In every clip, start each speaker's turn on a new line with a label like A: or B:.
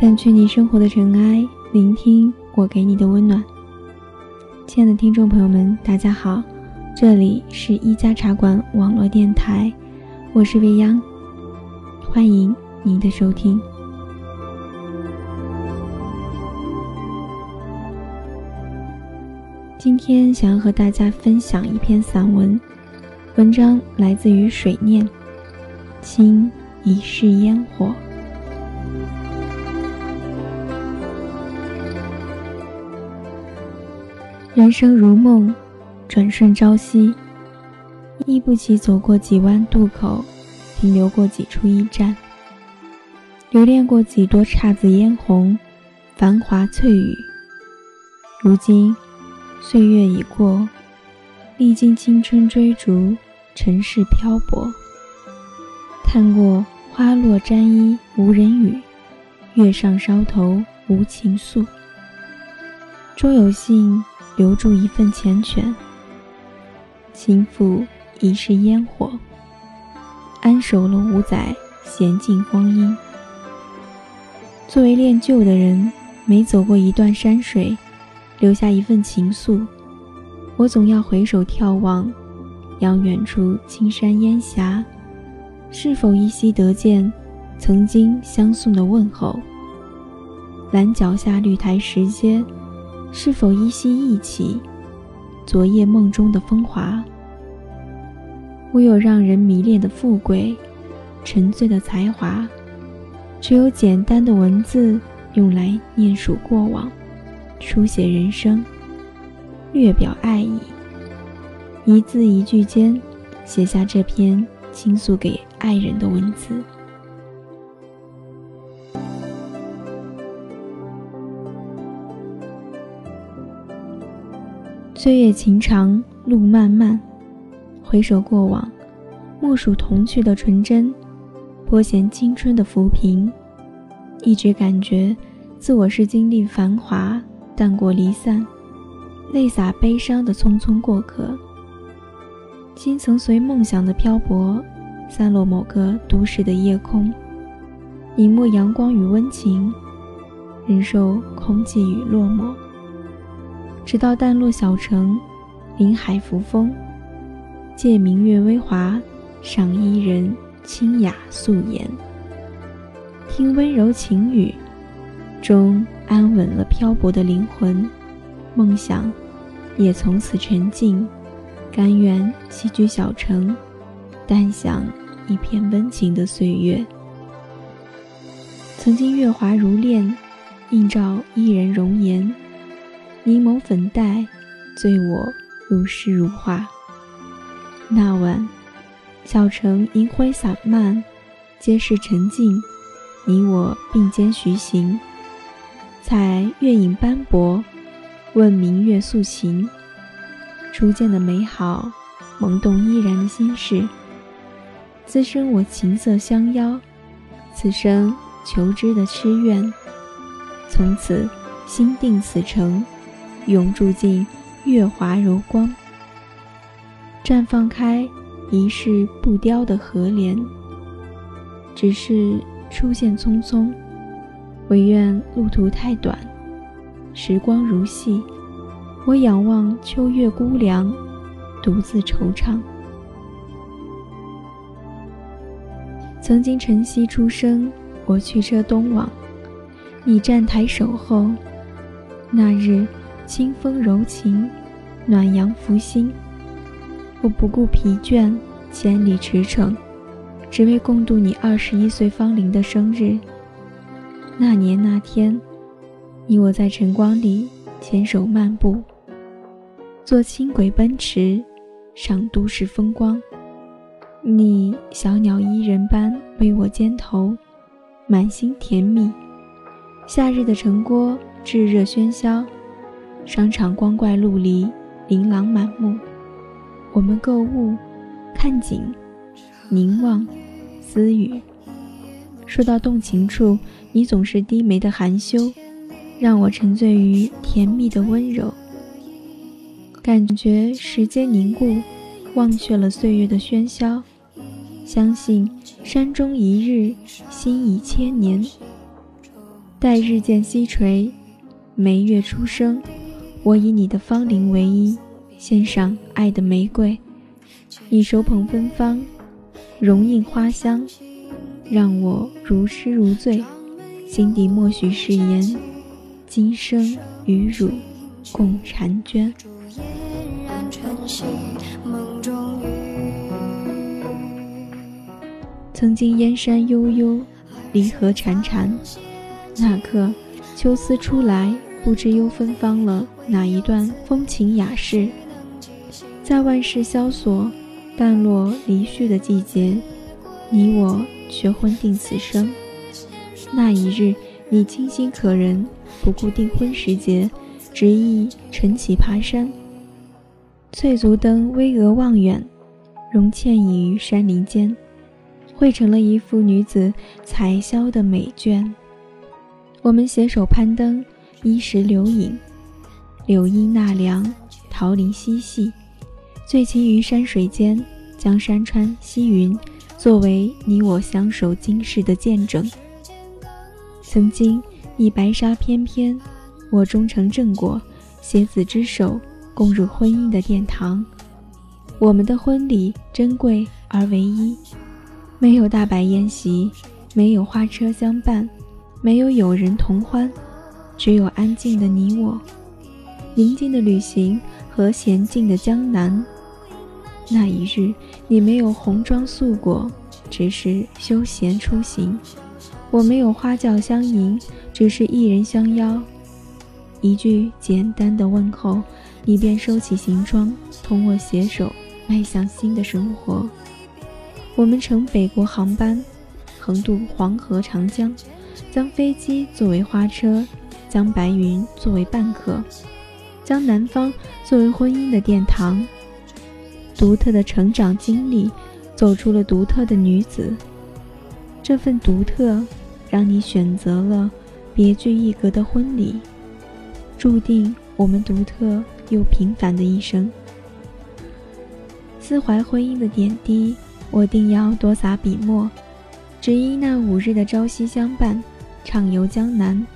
A: 掸去你生活的尘埃，聆听我给你的温暖。亲爱的听众朋友们，大家好，这里是一家茶馆网络电台，我是未央，欢迎您的收听。今天想要和大家分享一篇散文，文章来自于水念，清一世烟火。人生如梦，转瞬朝夕。忆不起走过几弯渡口，停留过几处驿站，留恋过几多姹紫嫣红，繁华翠羽。如今岁月已过，历经青春追逐，尘世漂泊，看过花落沾衣无人语，月上梢头无情诉。终有幸。留住一份缱绻，倾覆一世烟火，安守了五载闲静光阴。作为恋旧的人，每走过一段山水，留下一份情愫，我总要回首眺望，仰远处青山烟霞，是否依稀得见曾经相送的问候？栏脚下绿苔石阶。是否依稀忆起昨夜梦中的风华？我有让人迷恋的富贵，沉醉的才华，只有简单的文字用来念述过往，书写人生，略表爱意。一字一句间，写下这篇倾诉给爱人的文字。岁月情长，路漫漫，回首过往，莫数童趣的纯真，拨弦青春的浮萍。一直感觉自我是经历繁华淡过离散，泪洒悲伤的匆匆过客。心曾随梦想的漂泊，散落某个都市的夜空，隐没阳光与温情，忍受空寂与落寞。直到淡落小城，临海扶风，借明月微华，赏伊人清雅素颜，听温柔情语，终安稳了漂泊的灵魂，梦想也从此沉静，甘愿栖居小城，淡享一片温情的岁月。曾经月华如练，映照伊人容颜。柠檬粉黛，醉我如诗如画。那晚，小城银辉散漫，皆是沉静。你我并肩徐行，采月影斑驳，问明月诉情。初见的美好，萌动依然的心事。滋生我琴瑟相邀，此生求知的痴愿。从此心定此城。永住进月华柔光，绽放开一世不凋的荷莲。只是出现匆匆，唯愿路途太短，时光如戏。我仰望秋月孤凉，独自惆怅。曾经晨曦初升，我驱车东往，你站台守候。那日。清风柔情，暖阳拂心。我不顾疲倦，千里驰骋，只为共度你二十一岁芳龄的生日。那年那天，你我在晨光里牵手漫步，坐轻轨奔驰，赏都市风光。你小鸟依人般偎我肩头，满心甜蜜。夏日的城郭炙热喧嚣。商场光怪陆离，琳琅满目。我们购物、看景、凝望、私语。说到动情处，你总是低眉的含羞，让我沉醉于甜蜜的温柔。感觉时间凝固，忘却了岁月的喧嚣。相信山中一日，心已千年。待日渐西垂，眉月初升，我以你的芳龄为依，献上爱的玫瑰。你手捧芬芳，容映花香，让我如痴如醉。心底默许誓言，今生与汝共婵娟。曾经燕山悠悠，离合潺潺，那刻秋思初来，不知又芬芳了哪一段风情雅事。在万事萧索、淡落离绪的季节，你我却婚定此生。那一日，你清新可人，不顾订婚时节，执意晨起爬山。翠足登巍峨望远，容倩倚于山林间，绘成了一幅女子彩霄的美卷。我们携手攀登，依石留影，柳荫纳凉，桃林嬉戏，醉情于山水间，将山川溪云作为你我相守今世的见证。曾经，你白纱翩翩，我终成正果，携子之手。共入婚姻的殿堂，我们的婚礼珍贵而唯一，没有大摆宴席，没有花车相伴，没有友人同欢，只有安静的你我，宁静的旅行和娴静的江南。那一日，你没有红妆素裹，只是休闲出行；我没有花轿相迎，只是一人相邀。一句简单的问候。你便收起行装，同我携手迈向新的生活。我们乘北国航班，横渡黄河、长江，将飞机作为花车，将白云作为伴客，将南方作为婚姻的殿堂。独特的成长经历，走出了独特的女子。这份独特，让你选择了别具一格的婚礼，注定我们独特。又平凡的一生，思怀婚姻的点滴，我定要多洒笔墨。只因那五日的朝夕相伴，畅游江南，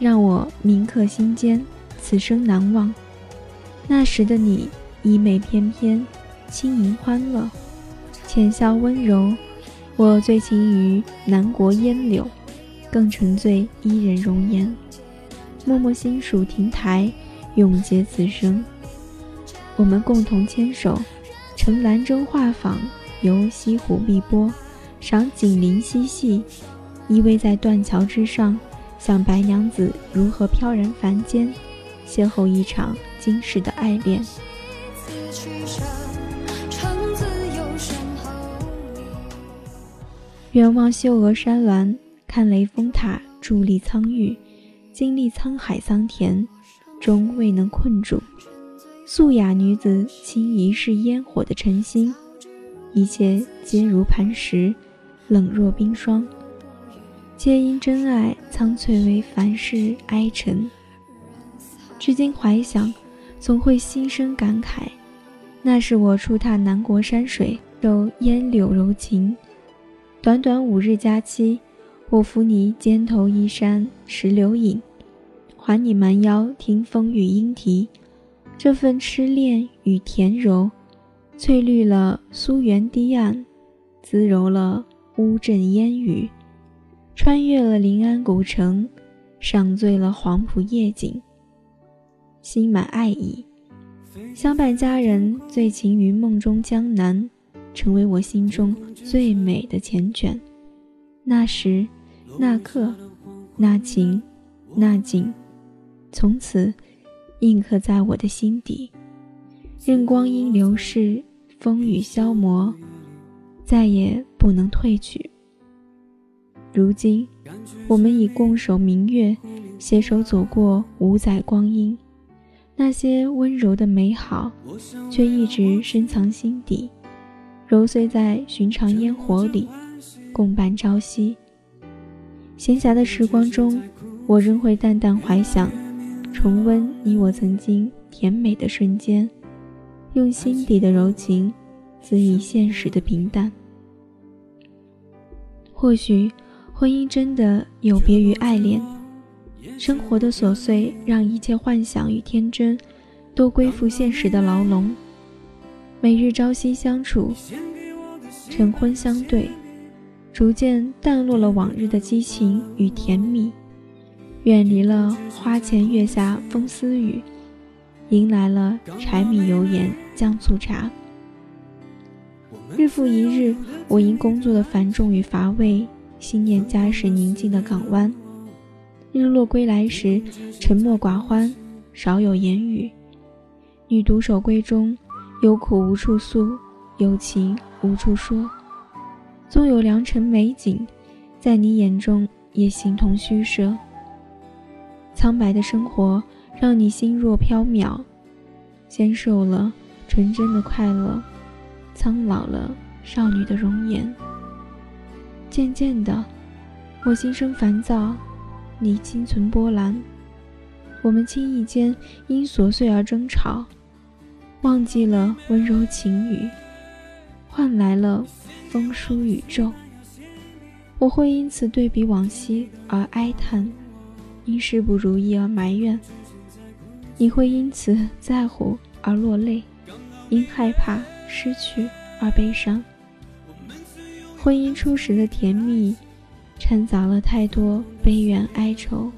A: 让我铭刻心间，此生难忘。那时的你，衣袂翩翩，轻盈欢乐，浅笑温柔。我醉情于南国烟柳，更沉醉伊人容颜，默默心属亭台。永结此生，我们共同牵手，乘兰舟画舫，游西湖碧波，赏景林嬉戏，依偎在断桥之上，想白娘子如何飘然凡间，邂逅一场今世的爱恋。远望秀峨山峦，看雷峰塔伫立苍郁，经历沧海桑田。终未能困住素雅女子，轻一世烟火的尘心，一切皆如磐石，冷若冰霜，皆因真爱苍翠为凡世哀沉。至今怀想，总会心生感慨。那是我初踏南国山水，受烟柳柔情。短短五日假期，我扶你肩头依山石榴影。还你蛮腰听风雨莺啼，这份痴恋与甜柔，翠绿了苏园堤岸，滋柔了乌镇烟雨，穿越了临安古城，赏醉了黄浦夜景，心满爱意，相伴佳人，醉情于梦中江南，成为我心中最美的缱绻。那时，那刻，那情，那景。从此，印刻在我的心底。任光阴流逝，风雨消磨，再也不能褪去。如今，我们已共守明月，携手走过五载光阴。那些温柔的美好，却一直深藏心底，揉碎在寻常烟火里，共伴朝夕。闲暇的时光中，我仍会淡淡怀想，重温你我曾经甜美的瞬间，用心底的柔情，恣意现实的平淡。或许，婚姻真的有别于爱恋，生活的琐碎让一切幻想与天真，都归附现实的牢笼。每日朝夕相处，晨昏相对。逐渐淡落了往日的激情与甜蜜，远离了花前月下风丝雨，迎来了柴米油盐酱醋茶。日复一日，我因工作的繁重与乏味，心念家时宁静的港湾。日落归来时，沉默寡欢，少有言语。女独守闺中，有苦无处诉，有情无处说。纵有良辰美景，在你眼中也形同虚设。苍白的生活让你心若飘渺，纤瘦了纯真的快乐，苍老了少女的容颜。渐渐的，我心生烦躁，你心存波澜。我们轻易间因琐碎而争吵，忘记了温柔情语，换来了。风疏雨骤，我会因此对比往昔而哀叹，因事不如意而埋怨；你会因此在乎而落泪，因害怕失去而悲伤。婚姻初时的甜蜜，掺杂了太多悲怨哀愁。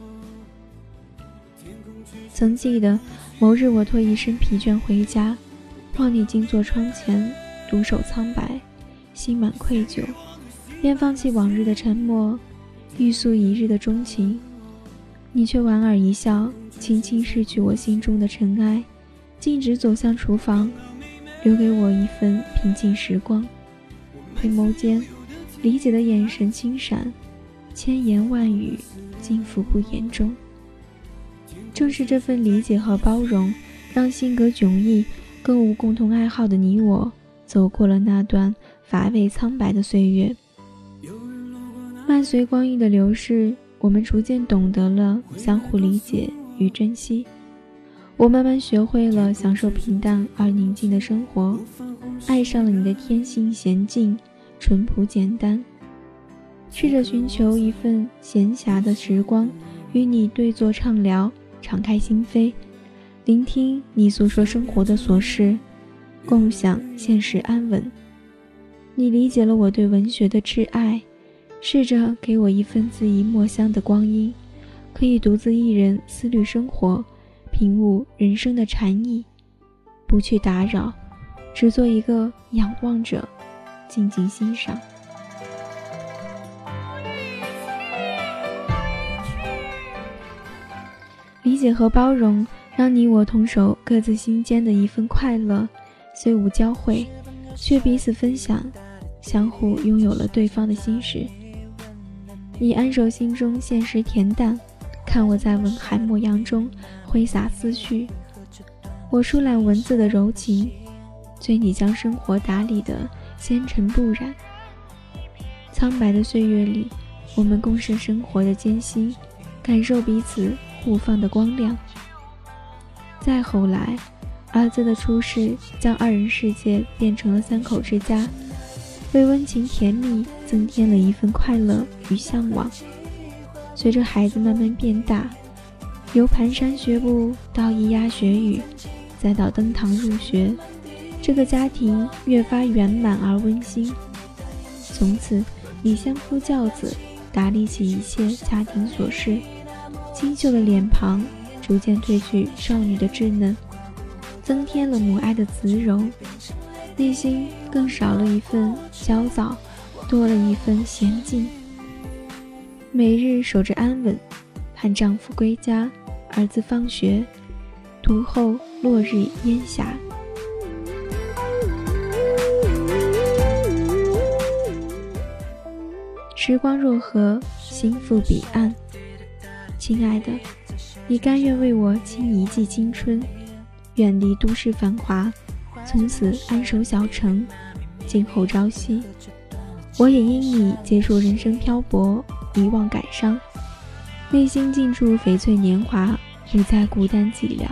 A: 曾记得某日，我拖一身疲倦回家，望你静坐窗前，独守苍白。心满愧疚，便放弃往日的沉默，欲诉一日的钟情。你却莞尔一笑，轻轻拭去我心中的尘埃，径直走向厨房，留给我一份平静时光。回眸间，理解的眼神轻闪，千言万语尽付不言中。正是这份理解和包容，让性格迥异、更无共同爱好的你我，走过了那段。乏味苍白的岁月，伴随光阴的流逝，我们逐渐懂得了相互理解与珍惜。我慢慢学会了享受平淡而宁静的生活，爱上了你的天性娴静、淳朴简单。试着寻求一份闲暇的时光，与你对坐畅聊，敞开心扉，聆听你诉说生活的琐事，共享现实安稳。你理解了我对文学的挚爱，试着给我一份恣意墨香的光阴，可以独自一人思虑生活，品悟人生的禅意，不去打扰，只做一个仰望者，静静欣赏。理解和包容，让你我同守各自心间的一份快乐，虽无交汇。却彼此分享，相互拥有了对方的心事。你安守心中现实恬淡，看我在文海墨阳中挥洒思绪；我疏懒文字的柔情，醉你将生活打理得纤尘不染。苍白的岁月里，我们共生生活的艰辛，感受彼此互放的光亮。再后来。儿子的出世将二人世界变成了三口之家，为温情甜蜜增添了一份快乐与向往。随着孩子慢慢变大，由蹒跚学步到咿呀学语，再到登堂入学，这个家庭越发圆满而温馨。从此，你相夫教子，打理起一切家庭琐事，清秀的脸庞逐渐褪去少女的稚嫩。增添了母爱的慈柔，内心更少了一份焦躁，多了一份娴静。每日守着安稳，盼丈夫归家，儿子放学，读后落日烟霞。时光若河，心付彼岸。亲爱的，你甘愿为我倾一季青春？远离都市繁华，从此安守小城，静候朝夕。我也因你结束人生漂泊，遗忘感伤，内心尽处翡翠年华，不再孤单寂寥。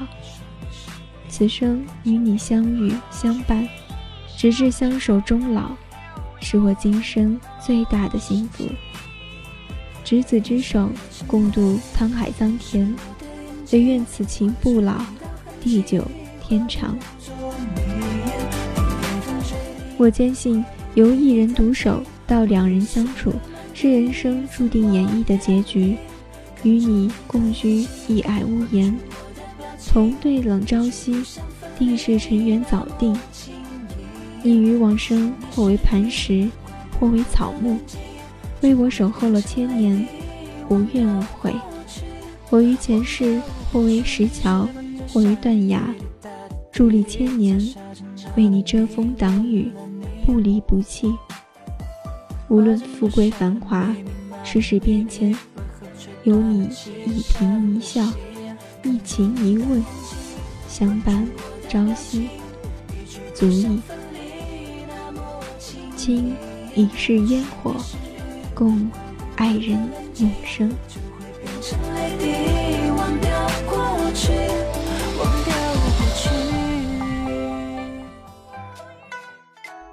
A: 此生与你相遇相伴，直至相守终老，是我今生最大的幸福。执子之手，共度沧海桑田，唯愿此情不老，地久天长。我坚信，由一人独守到两人相处，是人生注定演绎的结局。与你共居一矮屋檐。从对冷朝夕，定是尘缘早定。你于往生，或为磐石，或为草木，为我守候了千年，无怨无悔。我于前世，或为石桥，或为断崖，伫立千年，为你遮风挡雨，不离不弃。无论富贵繁华，世事变迁，有你一颦一笑。一情一问，相伴朝夕，足矣。今已是烟火，共爱人永生。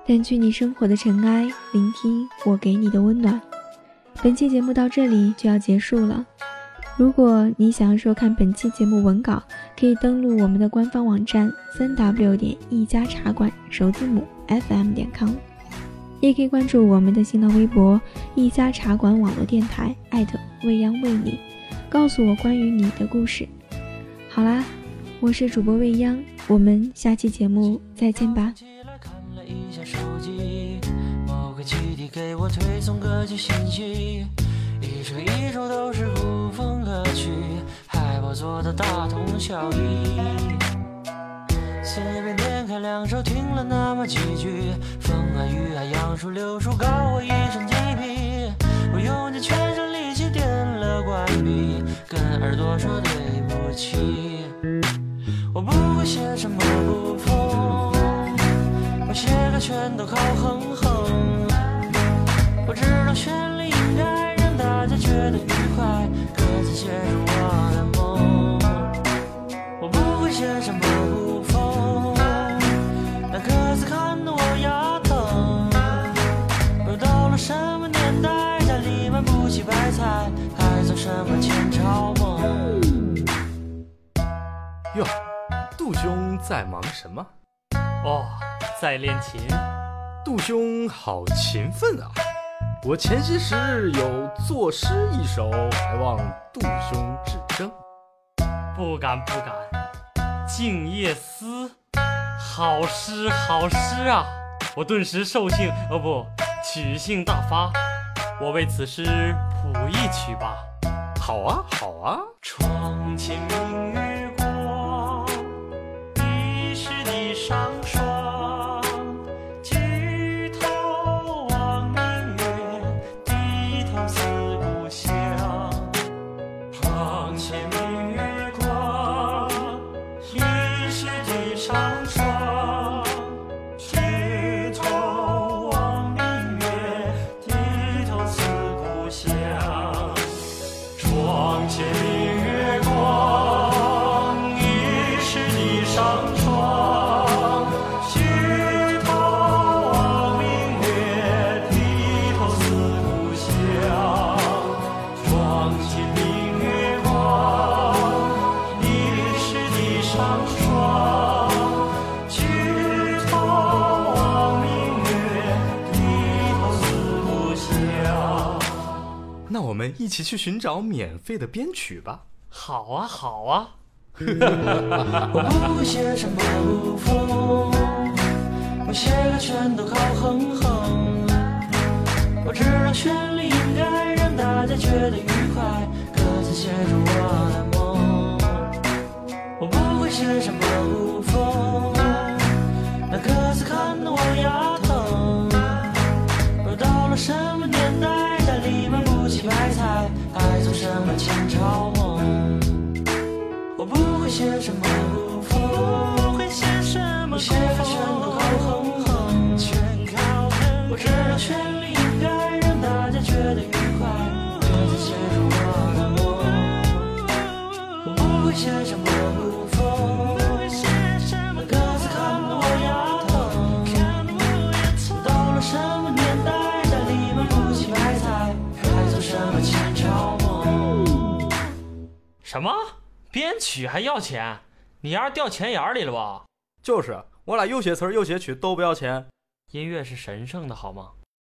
A: 掸去你生活的尘埃，聆听我给你的温暖。本期节目到这里就要结束了。如果你想要收看本期节目文稿，可以登录我们的官方网站三 w 点一家茶馆首字母 fm 点 com，也可以关注我们的新浪微博一家茶馆网络电台艾特未央为你，告诉我关于你的故事。好啦，我是主播未央，我们下期节目再见吧。一首一首都是古风歌曲，害我做的大同小异。随便两手，听了那么几句，风啊雨啊杨树柳树，搞我一身鸡皮。我用尽全身力气点了关闭，跟耳朵说对不起。我不会写什么古风，我写歌全都靠哼哼。我知道旋律应该让。大家觉得愉快，歌词写着我的梦。我不会写什么什么前朝梦？
B: 哟，杜兄在忙什么？
C: 哦，在练琴。
B: 杜兄好勤奋啊！我前些时日有作诗一首，还望杜兄指正。
C: 不敢不敢，《静夜思》，好诗好诗啊！我顿时兽性哦不，曲性大发，我为此诗谱一曲吧。
B: 好啊好啊。
C: 床前明月光疑是地上霜举头望明月低头思故乡。床前明
B: 一起去寻找免费的编曲吧。
C: 好啊，好啊。
D: 我不会写什么古风，我写的全都靠哼哼。我知道旋律应该让大家觉得愉快，各自写着我的梦。我不会写什么古风，那歌词看得我牙疼。又到了什
C: 什么？编曲还要钱？你丫掉钱眼里了吧？
B: 就是，我俩又写词儿又写曲都不要钱。
C: 音乐是神圣的，好吗？